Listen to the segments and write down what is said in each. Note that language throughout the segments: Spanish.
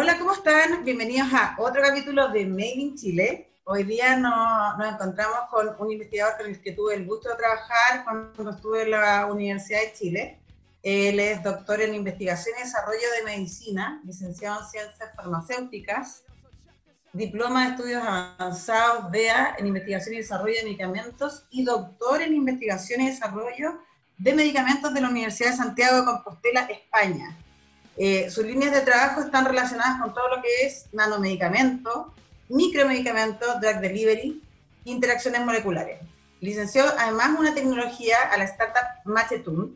Hola, ¿cómo están? Bienvenidos a otro capítulo de Made in Chile. Hoy día nos, encontramos con un investigador con el que tuve el gusto de trabajar cuando estuve en la Universidad de Chile. Él es doctor en investigación y desarrollo de medicina, licenciado en ciencias farmacéuticas, diploma de estudios avanzados DEA en investigación y desarrollo de medicamentos y doctor en investigación y desarrollo de medicamentos de la Universidad de Santiago de Compostela, España. Eh, sus líneas de trabajo están relacionadas con todo lo que es nanomedicamentos, micromedicamentos, drug delivery, interacciones moleculares. Licenció además una tecnología a la startup Machetun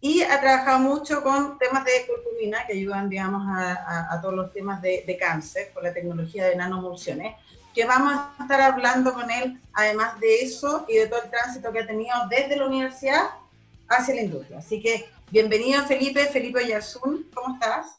y ha trabajado mucho con temas de curcumina que ayudan, digamos, a, todos los temas de, cáncer con la tecnología de nanomulsiones, que vamos a estar hablando con él, además de eso y de todo el tránsito que ha tenido desde la universidad hacia la industria. Así que bienvenido Felipe, Felipe Yarzún, ¿cómo estás?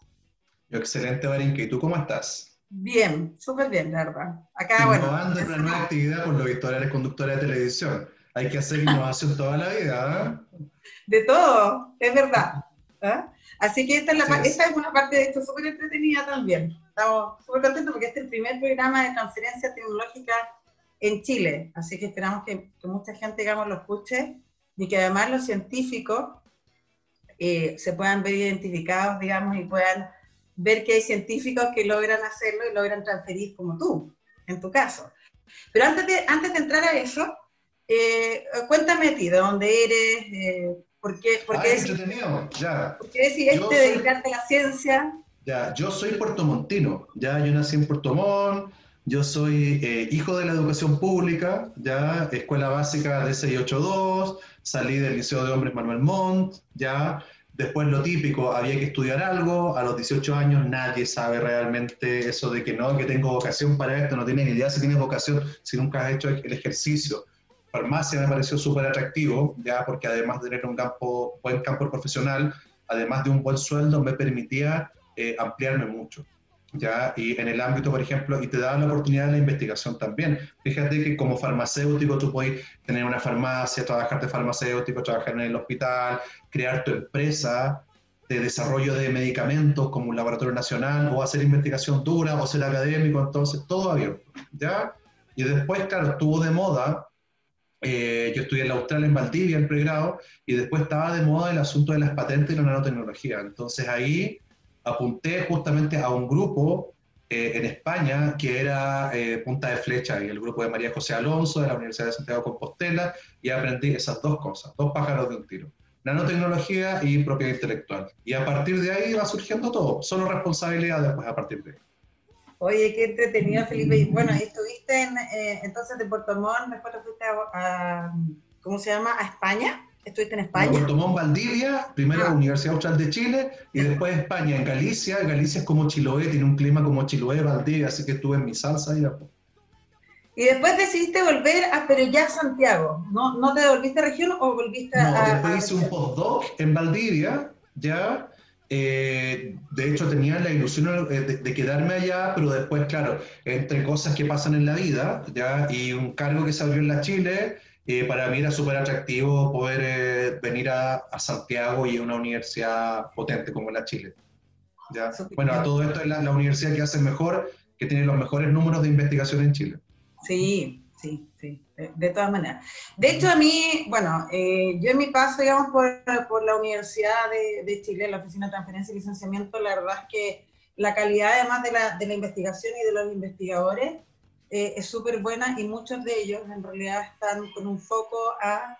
excelente, Marinka. ¿Y tú cómo estás? Bien, súper bien, la verdad. Acá, Innovando bueno. una nueva actividad con los historiales conductores de televisión. Hay que hacer innovación toda la vida. ¿eh? De todo, es verdad. ¿eh? Así que esta es, la, esta es una parte de esto súper entretenida también. Estamos súper contentos porque este es el primer programa de transferencia tecnológica en Chile. Así que esperamos que, que mucha gente, digamos, lo escuche y que además los científicos eh, se puedan ver identificados, digamos, y puedan ver que hay científicos que logran hacerlo y logran transferir como tú, en tu caso. Pero antes de, antes de entrar a eso, eh, cuéntame a ti, de dónde eres, eh, por qué, por qué, ya. ¿por qué decidiste dedicarte a la ciencia. Ya, yo soy puertomontino, ya yo nací en Puerto Montt, yo soy eh, hijo de la educación pública, ya escuela básica de 682, salí del Liceo de Hombres Manuel Montt, ya después lo típico, había que estudiar algo, a los 18 años nadie sabe realmente eso de que no, que tengo vocación para esto, no tienes idea si tienes vocación, si nunca has hecho el ejercicio. Farmacia me pareció súper atractivo, ya porque además de tener un campo, buen campo profesional, además de un buen sueldo, me permitía eh, ampliarme mucho. ¿Ya? Y en el ámbito, por ejemplo, y te da la oportunidad de la investigación también. Fíjate que como farmacéutico tú puedes tener una farmacia, trabajar de farmacéutico, trabajar en el hospital, crear tu empresa de desarrollo de medicamentos como un laboratorio nacional, o hacer investigación dura, o ser académico, entonces todo abierto, ¿ya? Y después, claro, estuvo de moda, eh, yo estudié en la Australia, en Valdivia, en pregrado, y después estaba de moda el asunto de las patentes y la nanotecnología. Entonces ahí apunté justamente a un grupo eh, en España que era eh, Punta de Flecha y el grupo de María José Alonso de la Universidad de Santiago de Compostela y aprendí esas dos cosas, dos pájaros de un tiro, nanotecnología y propiedad intelectual. Y a partir de ahí va surgiendo todo, solo responsabilidad después a partir de ahí. Oye, qué entretenido, Felipe. Bueno, estuviste en, eh, entonces de Puerto Montt, después te fuiste a, ¿cómo se llama? A España. ¿Estuviste en España? Puerto Montt, Valdivia, primero ah. Universidad Austral de Chile y después España, en Galicia. Galicia es como Chiloé, tiene un clima como Chiloé, Valdivia, así que estuve en mi salsa y Y después decidiste volver a, pero ya a Santiago, ¿no? ¿No te devolviste a región o volviste a...? No, después hice un postdoc en Valdivia, ya, eh, de hecho tenía la ilusión de, de, quedarme allá, pero después, claro, entre cosas que pasan en la vida, ya, y un cargo que se abrió en la Chile, para mí era súper atractivo poder eh, venir a, a, Santiago y a una universidad potente como la Chile. ¿ya? Bueno, a todo esto es la, universidad que hace mejor, que tiene los mejores números de investigación en Chile. Sí, sí, sí, de, todas maneras. De hecho, a mí, bueno, eh, yo en mi paso, digamos, por, por la Universidad de, de, Chile, la Oficina de Transferencia y Licenciamiento, la verdad es que la calidad, además de la, de la investigación y de los investigadores, eh, es súper buena y muchos de ellos en realidad están con un foco a,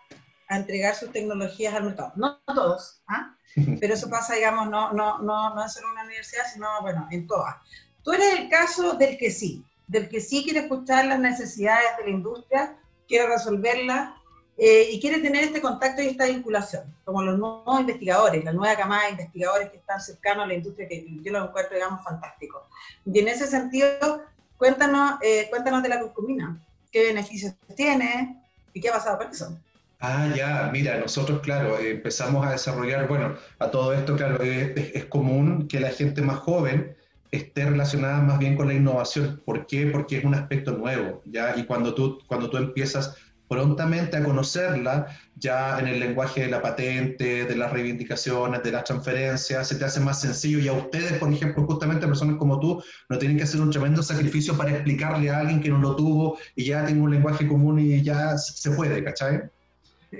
a entregar sus tecnologías al mercado. No todos, ¿ah? pero eso pasa, digamos, no, no, no, no en solo una universidad, sino, bueno, en todas. Tú eres el caso del que sí, del que sí quiere escuchar las necesidades de la industria, quiere resolverlas eh, y quiere tener este contacto y esta vinculación, como los nuevos investigadores, la nueva camada de investigadores que están cercanos a la industria, que yo lo encuentro, digamos, fantástico. Y en ese sentido, Cuéntanos, eh, cuéntanos de la curcumina, qué beneficios tiene y qué ha pasado con eso. Ah, ya, mira, nosotros, claro, empezamos a desarrollar, bueno, a todo esto, claro, es, común que la gente más joven esté relacionada más bien con la innovación. ¿Por qué? Porque es un aspecto nuevo, ¿ya? Y cuando tú, cuando tú empiezas prontamente a conocerla ya en el lenguaje de la patente, de las reivindicaciones, de las transferencias, se te hace más sencillo y a ustedes, por ejemplo, justamente personas como tú, no tienen que hacer un tremendo sacrificio para explicarle a alguien que no lo tuvo y ya tiene un lenguaje común y ya se puede, ¿cachai?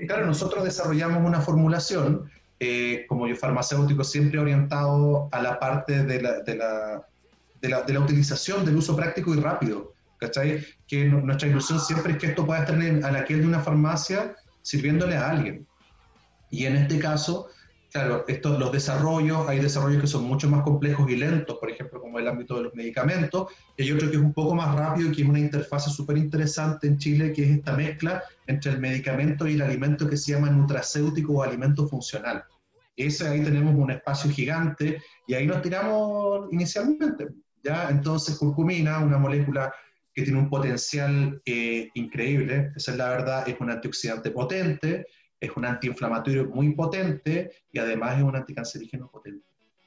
Claro, nosotros desarrollamos una formulación, eh, como yo farmacéutico, siempre orientado a la parte de la, de la, de la, de la utilización, del uso práctico y rápido. ¿Cachai? Que nuestra ilusión siempre es que esto pueda estar en, la aquel de una farmacia sirviéndole a alguien. Y en este caso, claro, estos, los desarrollos, hay desarrollos que son mucho más complejos y lentos, por ejemplo, como el ámbito de los medicamentos, y hay otro que es un poco más rápido y que es una interfase súper interesante en Chile, que es esta mezcla entre el medicamento y el alimento que se llama nutracéutico o alimento funcional. Ese ahí tenemos un espacio gigante y ahí nos tiramos inicialmente. ¿ya? Entonces, curcumina, una molécula que tiene un potencial eh, increíble, esa es la verdad, es un antioxidante potente, es un antiinflamatorio muy potente y además es un anticancerígeno potente.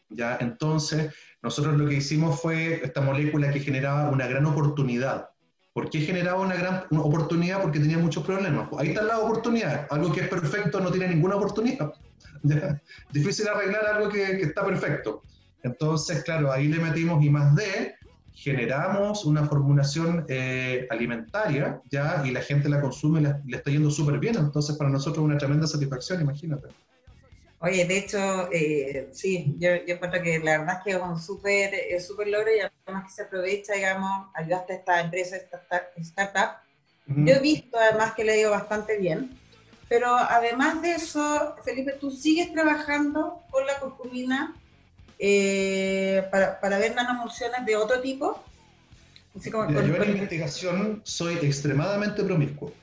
¿ya? Entonces, nosotros lo que hicimos fue esta molécula que generaba una gran oportunidad. ¿Por qué generaba una gran oportunidad? Porque tenía muchos problemas. Ahí está la oportunidad. Algo que es perfecto no tiene ninguna oportunidad. Difícil arreglar algo que, que, está perfecto. Entonces, claro, ahí le metimos I más D generamos una formulación eh, alimentaria ya y la gente la consume y le está yendo súper bien. Entonces, para nosotros es una tremenda satisfacción, imagínate. Oye, de hecho, eh, sí, yo, yo encuentro que la verdad es que es un súper super logro y además que se aprovecha, digamos, ayudaste a esta empresa, esta startup. Yo he visto además que le ha ido bastante bien, pero además de eso, Felipe, tú sigues trabajando con la curcumina eh, para, para, ver nanomulsiones de otro tipo? yo en investigación soy extremadamente promiscuo.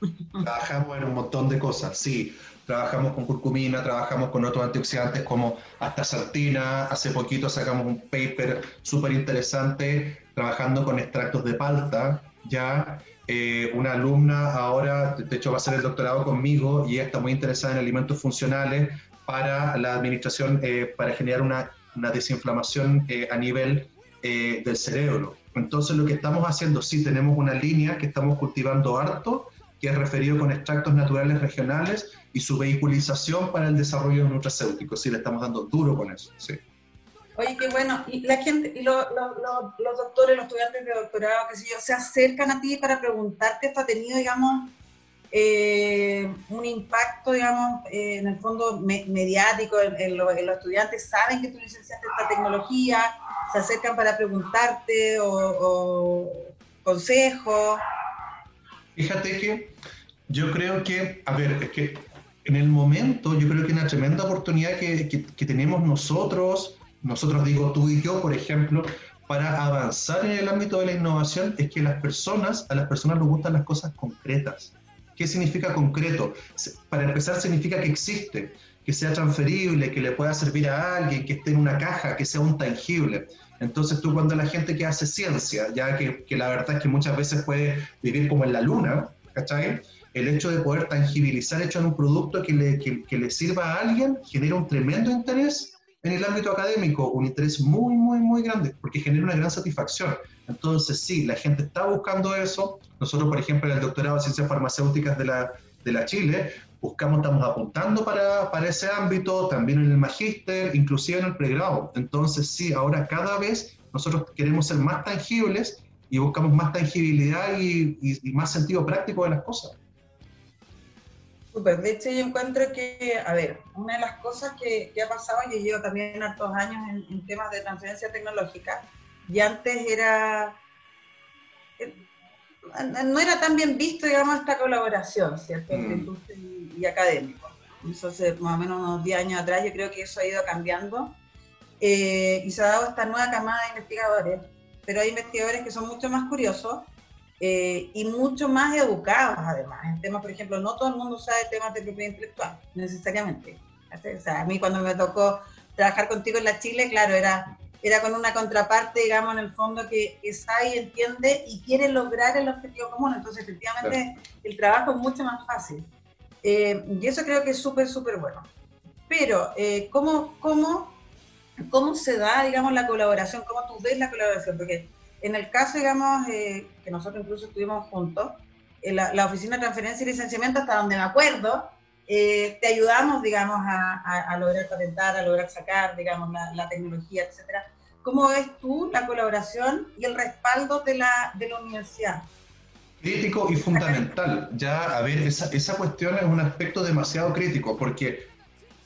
Trabajamos en un montón de cosas, sí. Trabajamos con curcumina, trabajamos con otros antioxidantes como astaxantina. Hace poquito sacamos un paper súper interesante trabajando con extractos de palta. Ya eh, una alumna ahora, de hecho, va a hacer el doctorado conmigo y está muy interesada en alimentos funcionales para la administración, eh, para generar una una desinflamación eh, a nivel eh, del cerebro. Entonces lo que estamos haciendo, sí, tenemos una línea que estamos cultivando harto, que es referido con extractos naturales regionales y su vehiculización para el desarrollo de nutracéuticos. Sí, le estamos dando duro con eso. Oye, qué bueno. Y la gente, y los doctores, los estudiantes de doctorado, que sé yo, se acercan a ti para preguntarte, ¿esto ha tenido, digamos, eh, un impacto, digamos, eh, en el fondo mediático en, los estudiantes, saben que tú licenciaste esta tecnología, se acercan para preguntarte o, consejos. Fíjate que yo creo que, a ver, es que en el momento yo creo que una tremenda oportunidad que, que tenemos nosotros, nosotros digo tú y yo, por ejemplo, para avanzar en el ámbito de la innovación es que las personas, a las personas les gustan las cosas concretas. ¿Qué significa concreto? Para empezar, significa que existe, que sea transferible, que le pueda servir a alguien, que esté en una caja, que sea un tangible. Entonces tú cuando la gente que hace ciencia, ya que, que la verdad es que muchas veces puede vivir como en la luna, ¿cachai? El hecho de poder tangibilizar hecho en un producto que le, que, que le sirva a alguien genera un tremendo interés en el ámbito académico, un interés muy, muy, muy grande, porque genera una gran satisfacción. Entonces, sí, la gente está buscando eso. Nosotros, por ejemplo, en el doctorado de Ciencias Farmacéuticas de la, de la Chile, buscamos, estamos apuntando para, para ese ámbito, también en el magíster, inclusive en el pregrado. Entonces, sí, ahora cada vez nosotros queremos ser más tangibles y buscamos más tangibilidad y, y más sentido práctico de las cosas. De hecho, yo encuentro que, a ver, una de las cosas que, ha pasado, yo llevo también hartos años en, temas de transferencia tecnológica, y antes era, eh, no era tan bien visto, digamos, esta colaboración, ¿cierto?, entre mm. industria y, académico. Eso hace más o menos unos 10 años atrás, yo creo que eso ha ido cambiando, eh, y se ha dado esta nueva camada de investigadores, pero hay investigadores que son mucho más curiosos, eh, y mucho más educados además. En temas, por ejemplo, no todo el mundo sabe temas de propiedad intelectual, necesariamente. O sea, a mí cuando me tocó trabajar contigo en la Chile, claro, era, era con una contraparte, digamos, en el fondo que, sabe y entiende y quiere lograr el objetivo común. Entonces, efectivamente, el trabajo es mucho más fácil. Eh, y eso creo que es súper, súper bueno. Pero, eh, ¿cómo, cómo, ¿cómo se da, digamos, la colaboración? ¿Cómo tú ves la colaboración? Porque en el caso, digamos, eh, que nosotros incluso estuvimos juntos, la, Oficina de Transferencia y Licenciamiento, hasta donde me acuerdo, te ayudamos, digamos, a, lograr patentar, a lograr sacar, digamos, la, la tecnología, etcétera. ¿Cómo ves tú la colaboración y el respaldo de la, de la universidad? Crítico y fundamental. Ya, a ver, esa, esa cuestión es un aspecto demasiado crítico, porque,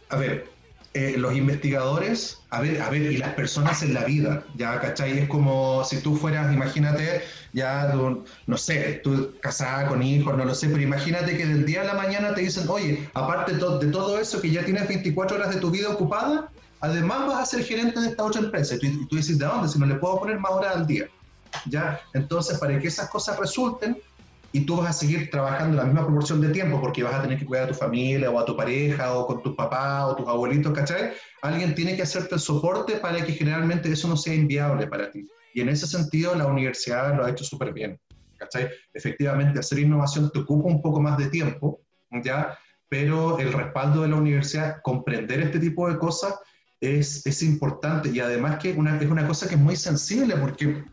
a ver, eh, los investigadores, a ver, a ver, y las personas en la vida, ya, ¿cachai? Es como si tú fueras, imagínate, ya, no sé, tú casada con hijos, no lo sé, pero imagínate que del día a la mañana te dicen, oye, aparte de todo eso que ya tienes 24 horas de tu vida ocupada, además vas a ser gerente de esta otra empresa. Y tú, y tú dices, ¿de dónde? Si no le puedo poner más horas al día. ¿ya? Entonces, para que esas cosas resulten, y tú vas a seguir trabajando la misma proporción de tiempo porque vas a tener que cuidar a tu familia o a tu pareja o con tus papás o tus abuelitos, ¿cachai? Alguien tiene que hacerte el soporte para que generalmente eso no sea inviable para ti. Y en ese sentido la universidad lo ha hecho súper bien, ¿cachai? Efectivamente, hacer innovación te ocupa un poco más de tiempo, ¿ya? Pero el respaldo de la universidad, comprender este tipo de cosas es, es importante y además que una, es una cosa que es muy sensible porque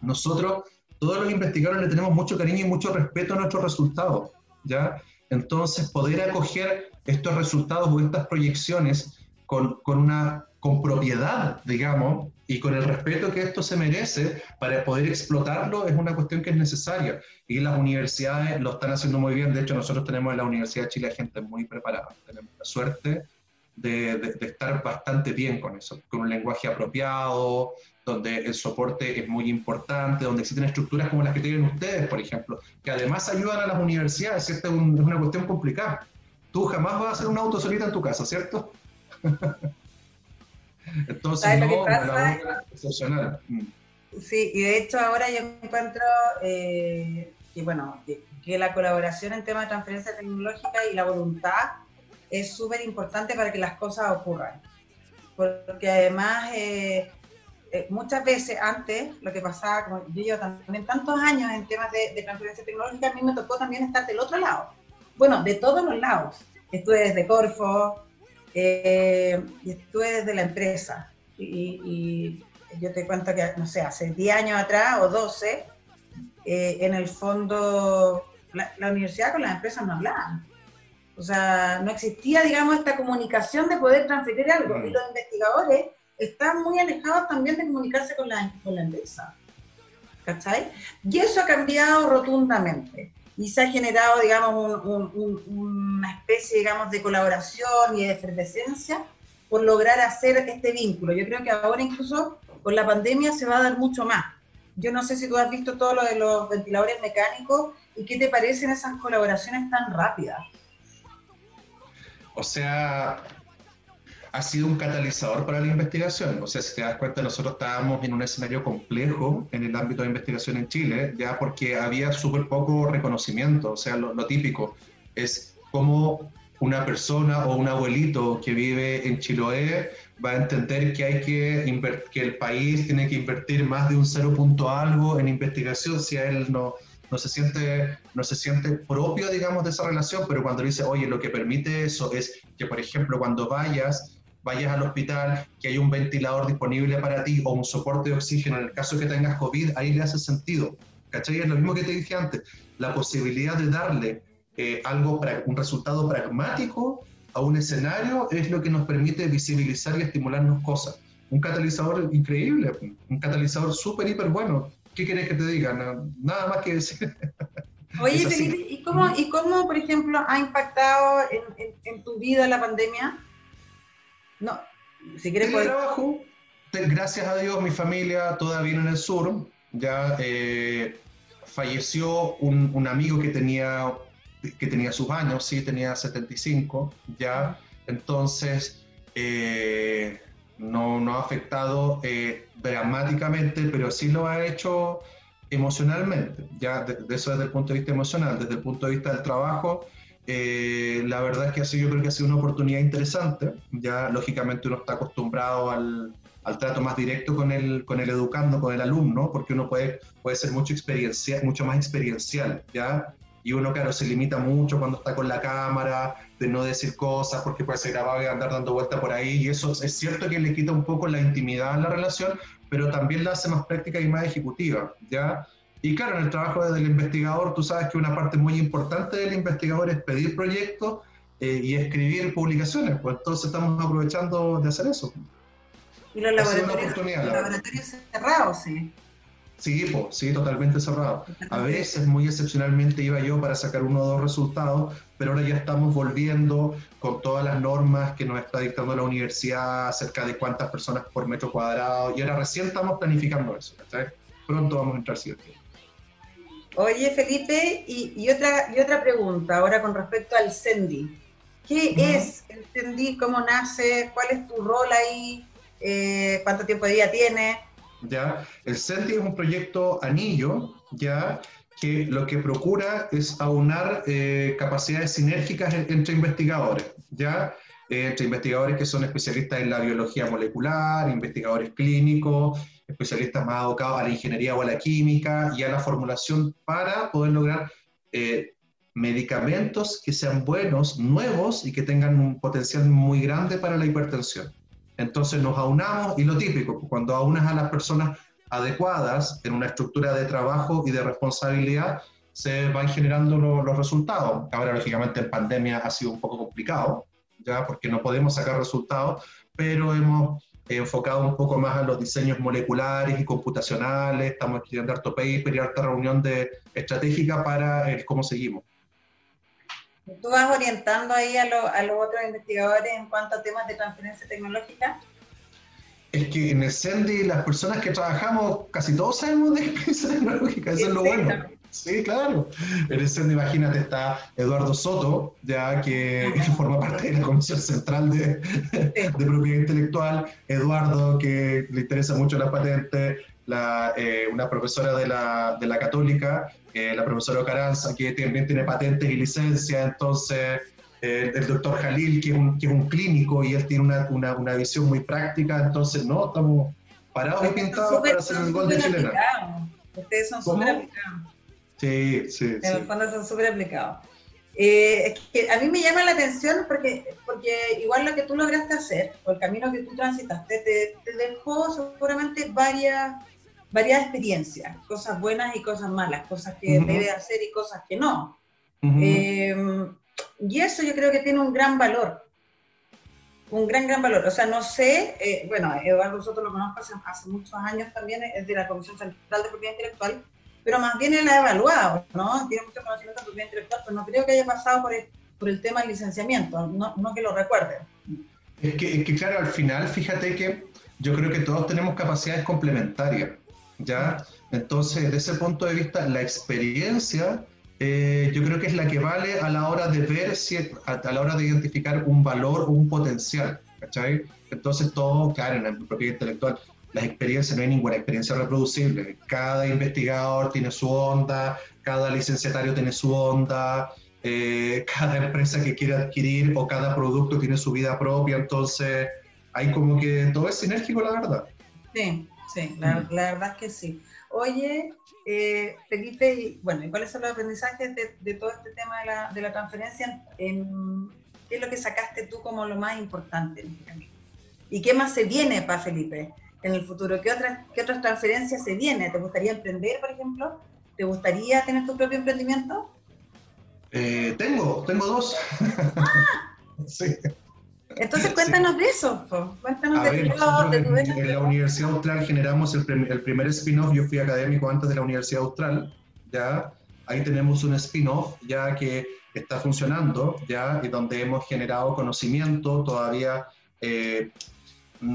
nosotros, todos los investigadores le tenemos mucho cariño y mucho respeto a nuestros resultados, ¿ya? Entonces, poder acoger estos resultados o estas proyecciones con, con, una, con propiedad, digamos, y con el respeto que esto se merece para poder explotarlo es una cuestión que es necesaria. Y las universidades lo están haciendo muy bien. De hecho, nosotros tenemos en la Universidad de Chile gente muy preparada. Tenemos la suerte de, de, estar bastante bien con eso, con un lenguaje apropiado, donde el soporte es muy importante, donde existen estructuras como las que tienen ustedes, por ejemplo, que además ayudan a las universidades. Esta es, una cuestión complicada. Tú jamás vas a hacer un auto solita en tu casa, ¿cierto? Entonces, no, la excepcional. Mm. Sí, y de hecho ahora yo encuentro eh, que, bueno, que, la colaboración en temas de transferencia tecnológica y la voluntad es súper importante para que las cosas ocurran. Porque además eh, eh, muchas veces antes, lo que pasaba, como yo llevo también tantos años en temas de, transferencia tecnológica, a mí me tocó también estar del otro lado. Bueno, de todos los lados. Estuve desde Corfo, eh, y estuve desde la empresa. Y, yo te cuento que, no sé, hace 10 años atrás o 12, eh, en el fondo, la, universidad con las empresas no hablaban. O sea, no existía, digamos, esta comunicación de poder transferir algo. Y mm. los investigadores están muy alejados también de comunicarse con la, con la. ¿Cachai? Y eso ha cambiado rotundamente. Y se ha generado, digamos, una especie, digamos, de colaboración y de efervescencia por lograr hacer este vínculo. Yo creo que ahora incluso con la pandemia se va a dar mucho más. Yo no sé si tú has visto todo lo de los ventiladores mecánicos y qué te parecen esas colaboraciones tan rápidas. O sea, ha sido un catalizador para la investigación. O sea, si te das cuenta, nosotros estábamos en un escenario complejo en el ámbito de investigación en Chile, ya porque había súper poco reconocimiento. O sea, lo, típico es cómo una persona o un abuelito que vive en Chiloé va a entender que hay que que el país tiene que invertir más de un cero punto algo en investigación si a él no, no se siente no se siente propio digamos de esa relación pero cuando dice oye lo que permite eso es que por ejemplo cuando vayas vayas al hospital, que hay un ventilador disponible para ti o un soporte de oxígeno en el caso que tengas COVID, ahí le hace sentido. ¿Cachai? Es lo mismo que te dije antes, la posibilidad de darle eh, algo, un resultado pragmático a un escenario es lo que nos permite visibilizar y estimularnos cosas. Un catalizador increíble, un catalizador súper, hiper bueno. ¿Qué quieres que te diga? Nada más que decir. Oye, Felipe, ¿y cómo, ¿y cómo, por ejemplo, ha impactado en, en tu vida la pandemia? No, si quieres... trabajo, gracias a Dios, mi familia todavía en el sur. Ya eh, falleció un, amigo que tenía, que tenía sus años, sí, tenía 75, ya. Entonces, eh, no, no ha afectado eh, dramáticamente, pero sí lo ha hecho emocionalmente, ya de, eso desde el punto de vista emocional, desde el punto de vista del trabajo, eh, la verdad es que así yo creo que ha sido una oportunidad interesante. Ya lógicamente uno está acostumbrado al, al, trato más directo con el, con el educando, con el alumno, porque uno puede, puede ser mucho, experiencia, mucho más experiencial, ¿ya? Y uno, claro, se limita mucho cuando está con la cámara, de no decir cosas, porque puede ser grabado y andar dando vuelta por ahí. Y eso es cierto que le quita un poco la intimidad a la relación, pero también la hace más práctica y más ejecutiva, ¿ya? Y claro, en el trabajo del investigador, tú sabes que una parte muy importante del investigador es pedir proyectos eh, y escribir publicaciones, pues entonces estamos aprovechando de hacer eso. Y los laboratorios, los laboratorios cerrados, sí. Sí, pues, sí, totalmente cerrado. A veces, muy excepcionalmente, iba yo para sacar uno o dos resultados, pero ahora ya estamos volviendo con todas las normas que nos está dictando la universidad acerca de cuántas personas por metro cuadrado, y ahora recién estamos planificando eso. Pronto vamos a entrar, ¿cierto? Oye, Felipe, y, otra, y otra pregunta ahora con respecto al CENDI. ¿Qué es el CENDI? ¿Cómo nace? ¿Cuál es tu rol ahí? Eh, ¿Cuánto tiempo de vida tiene? ¿ya? El CENDI es un proyecto anillo, ¿ya? que lo que procura es aunar eh, capacidades sinérgicas entre investigadores, ¿ya? Entre investigadores que son especialistas en la biología molecular, investigadores clínicos, especialistas más abocados a la ingeniería o a la química y a la formulación para poder lograr eh, medicamentos que sean buenos, nuevos y que tengan un potencial muy grande para la hipertensión. Entonces nos aunamos y lo típico, cuando aunas a las personas adecuadas en una estructura de trabajo y de responsabilidad, se van generando los resultados. Ahora, lógicamente, en pandemia ha sido un poco complicado, ya porque no podemos sacar resultados, pero hemos enfocado un poco más a los diseños moleculares y computacionales, estamos estudiando harto paper y harta reunión de, estratégica para el cómo seguimos. ¿Tú vas orientando ahí a, a los otros investigadores en cuanto a temas de transferencia tecnológica? Es que en el CENDI las personas que trabajamos, casi todos sabemos de experiencia tecnológica, eso es lo bueno. Sí, claro. En el CENDI, imagínate, está Eduardo Soto, ya que forma parte de la Comisión Central de, de Propiedad Intelectual, Eduardo, que le interesa mucho la patente, la, eh, una profesora de la, de la Católica, eh, la profesora Ocaranza, que también tiene patentes y licencia, entonces eh, el doctor Jalil, que es, un, que es un clínico y él tiene una, una, una visión muy práctica, entonces no, estamos parados y pintados para hacer el gol de chilena. Ustedes son súper aplicados. Sí, sí. En el fondo son súper aplicados. Eh, es que a mí me llama la atención porque, porque igual lo que tú lograste hacer, o el camino que tú transitaste, te, te dejó seguramente varias varias experiencias, cosas buenas y cosas malas, cosas que debe hacer y cosas que no. Em, y eso yo creo que tiene un gran valor, un gran, gran valor. O sea, no sé, eh, bueno, Eduardo nosotros lo conozco hace, muchos años también, es de la Comisión Central de Propiedad Intelectual, pero más bien él ha evaluado, ¿no? Tiene mucho conocimiento de propiedad intelectual, pero no creo que haya pasado por el, por el tema del licenciamiento, no, no que lo recuerde. Es que, es que, claro, al final, fíjate que yo creo que todos tenemos capacidades complementarias. ¿ya? Entonces, desde ese punto de vista, la experiencia eh, yo creo que es la que vale a la hora de ver, si, a, la hora de identificar un valor o un potencial, ¿cachai? Entonces, todo, claro, en la propiedad intelectual, las experiencias, no hay ninguna experiencia reproducible. Cada investigador tiene su onda, cada licenciatario tiene su onda, eh, cada empresa que quiere adquirir o cada producto tiene su vida propia, entonces hay como que todo es sinérgico, la verdad. Sí. Sí, la, verdad es que sí. Oye, eh, Felipe, bueno, ¿y cuáles son los aprendizajes de, todo este tema de la, de la transferencia? En, ¿Qué es lo que sacaste tú como lo más importante este? ¿Y qué más se viene para Felipe en el futuro? ¿Qué otras, qué otras transferencias se vienen? ¿Te gustaría emprender, por ejemplo? ¿Te gustaría tener tu propio emprendimiento? Eh, tengo, tengo dos. Ah. sí. Entonces cuéntanos de eso, cuéntanos de, ver, en, la Universidad Austral generamos el, primer spin-off, yo fui académico antes de la Universidad Austral, ya, ahí tenemos un spin-off ya que está funcionando, ya, y donde hemos generado conocimiento, todavía eh,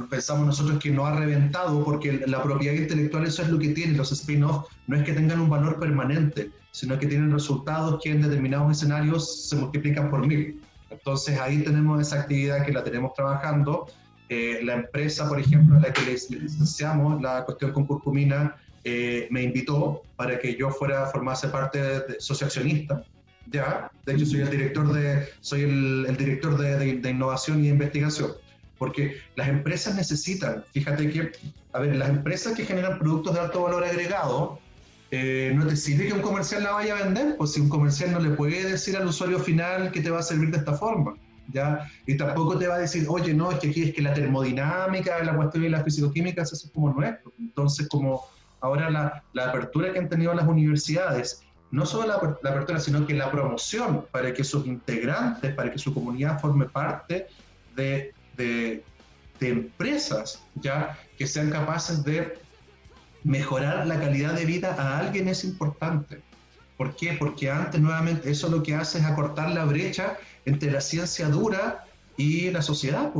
pensamos nosotros que no ha reventado, porque la propiedad intelectual eso es lo que tiene, los spin-off no es que tengan un valor permanente, sino que tienen resultados que en determinados escenarios se multiplican por mil. Entonces ahí tenemos esa actividad que la tenemos trabajando. Eh, la empresa, por ejemplo, a la que les licenciamos la cuestión con curcumina, eh, me invitó para que yo fuera a formarse parte de, socioaccionista. Ya, de hecho soy el director de, soy el, director de, de, innovación y investigación, porque las empresas necesitan, fíjate que, a ver, las empresas que generan productos de alto valor agregado, eh, no te sirve que un comercial la vaya a vender, pues si un comercial no le puede decir al usuario final que te va a servir de esta forma, ¿ya? Y tampoco te va a decir, oye, no, es que aquí es que la termodinámica, la cuestión de las fisicoquímicas, eso es como es. Entonces, como ahora la, la apertura que han tenido las universidades, no solo la, la, apertura, sino que la promoción para que sus integrantes, para que su comunidad forme parte de, de, empresas ya que sean capaces de mejorar la calidad de vida a alguien es importante. ¿Por qué? Porque antes, nuevamente, eso lo que hace es acortar la brecha entre la ciencia dura y la sociedad.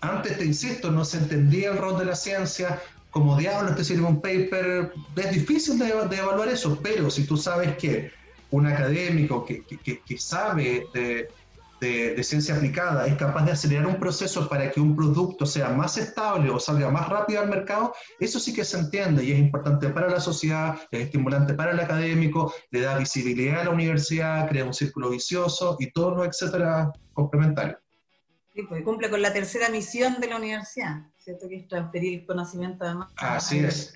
Antes, te insisto, no se entendía el rol de la ciencia, como diablos te sirve un paper, es difícil de, evaluar eso, pero si tú sabes que un académico que, que, que sabe de, de, ciencia aplicada es capaz de acelerar un proceso para que un producto sea más estable o salga más rápido al mercado, eso sí que se entiende y es importante para la sociedad, es estimulante para el académico, le da visibilidad a la universidad, crea un círculo vicioso y todo lo etcétera complementario. Sí, pues cumple con la tercera misión de la universidad, ¿cierto? Que es transferir conocimiento además. Así es.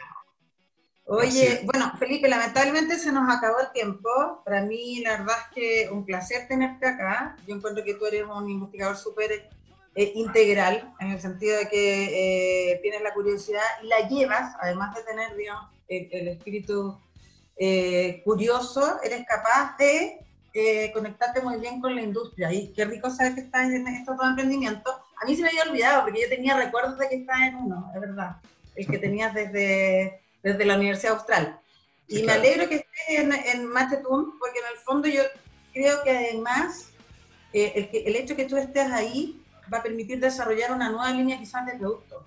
Oye, bueno, Felipe, lamentablemente se nos acabó el tiempo. Para mí, la verdad es que un placer tenerte acá. Yo encuentro que tú eres un investigador súper eh, integral, en el sentido de que eh, tienes la curiosidad y la llevas, además de tener, digamos, el, espíritu eh, curioso, eres capaz de conectarte muy bien con la industria. Y qué rico saber que estás en estos dos emprendimientos. A mí se me había olvidado, porque yo tenía recuerdos de que estás en uno, es verdad. El que tenías desde desde la Universidad Austral. Y me alegro que estés en, en porque en el fondo yo creo que además eh, el, el, hecho que tú estés ahí va a permitir desarrollar una nueva línea quizás de producto.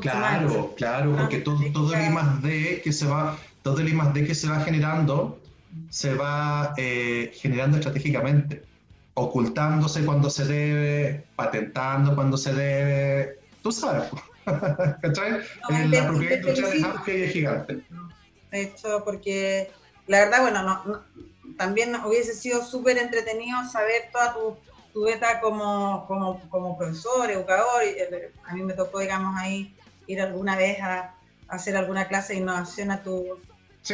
Claro, claro, porque ah, todo, todo el I que se va, todo el I que se va generando, se va eh, generando estratégicamente, ocultándose cuando se debe, patentando cuando se debe, tú sabes. ¿Cachai? la propiedad industrial es gigante. De hecho, porque la verdad, bueno, no, también hubiese sido súper entretenido saber toda tu, tu beta como, como, como, profesor, educador. Eh, a mí me tocó, digamos, ahí ir alguna vez a, hacer alguna clase de innovación a tu,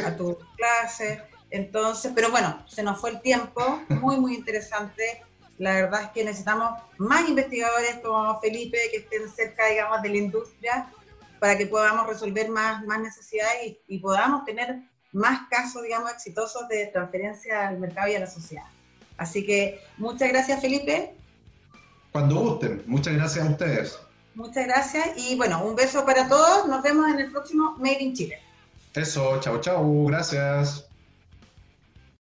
a tu clase. Entonces, pero bueno, se nos fue el tiempo, muy, muy interesante. La verdad es que necesitamos más investigadores como Felipe que estén cerca, digamos, de la industria para que podamos resolver más, más necesidades y, podamos tener más casos, digamos, exitosos de transferencia al mercado y a la sociedad. Así que muchas gracias, Felipe. Cuando gusten, muchas gracias a ustedes. Muchas gracias y bueno, un beso para todos. Nos vemos en el próximo Made in Chile. Eso, chao, chao, gracias.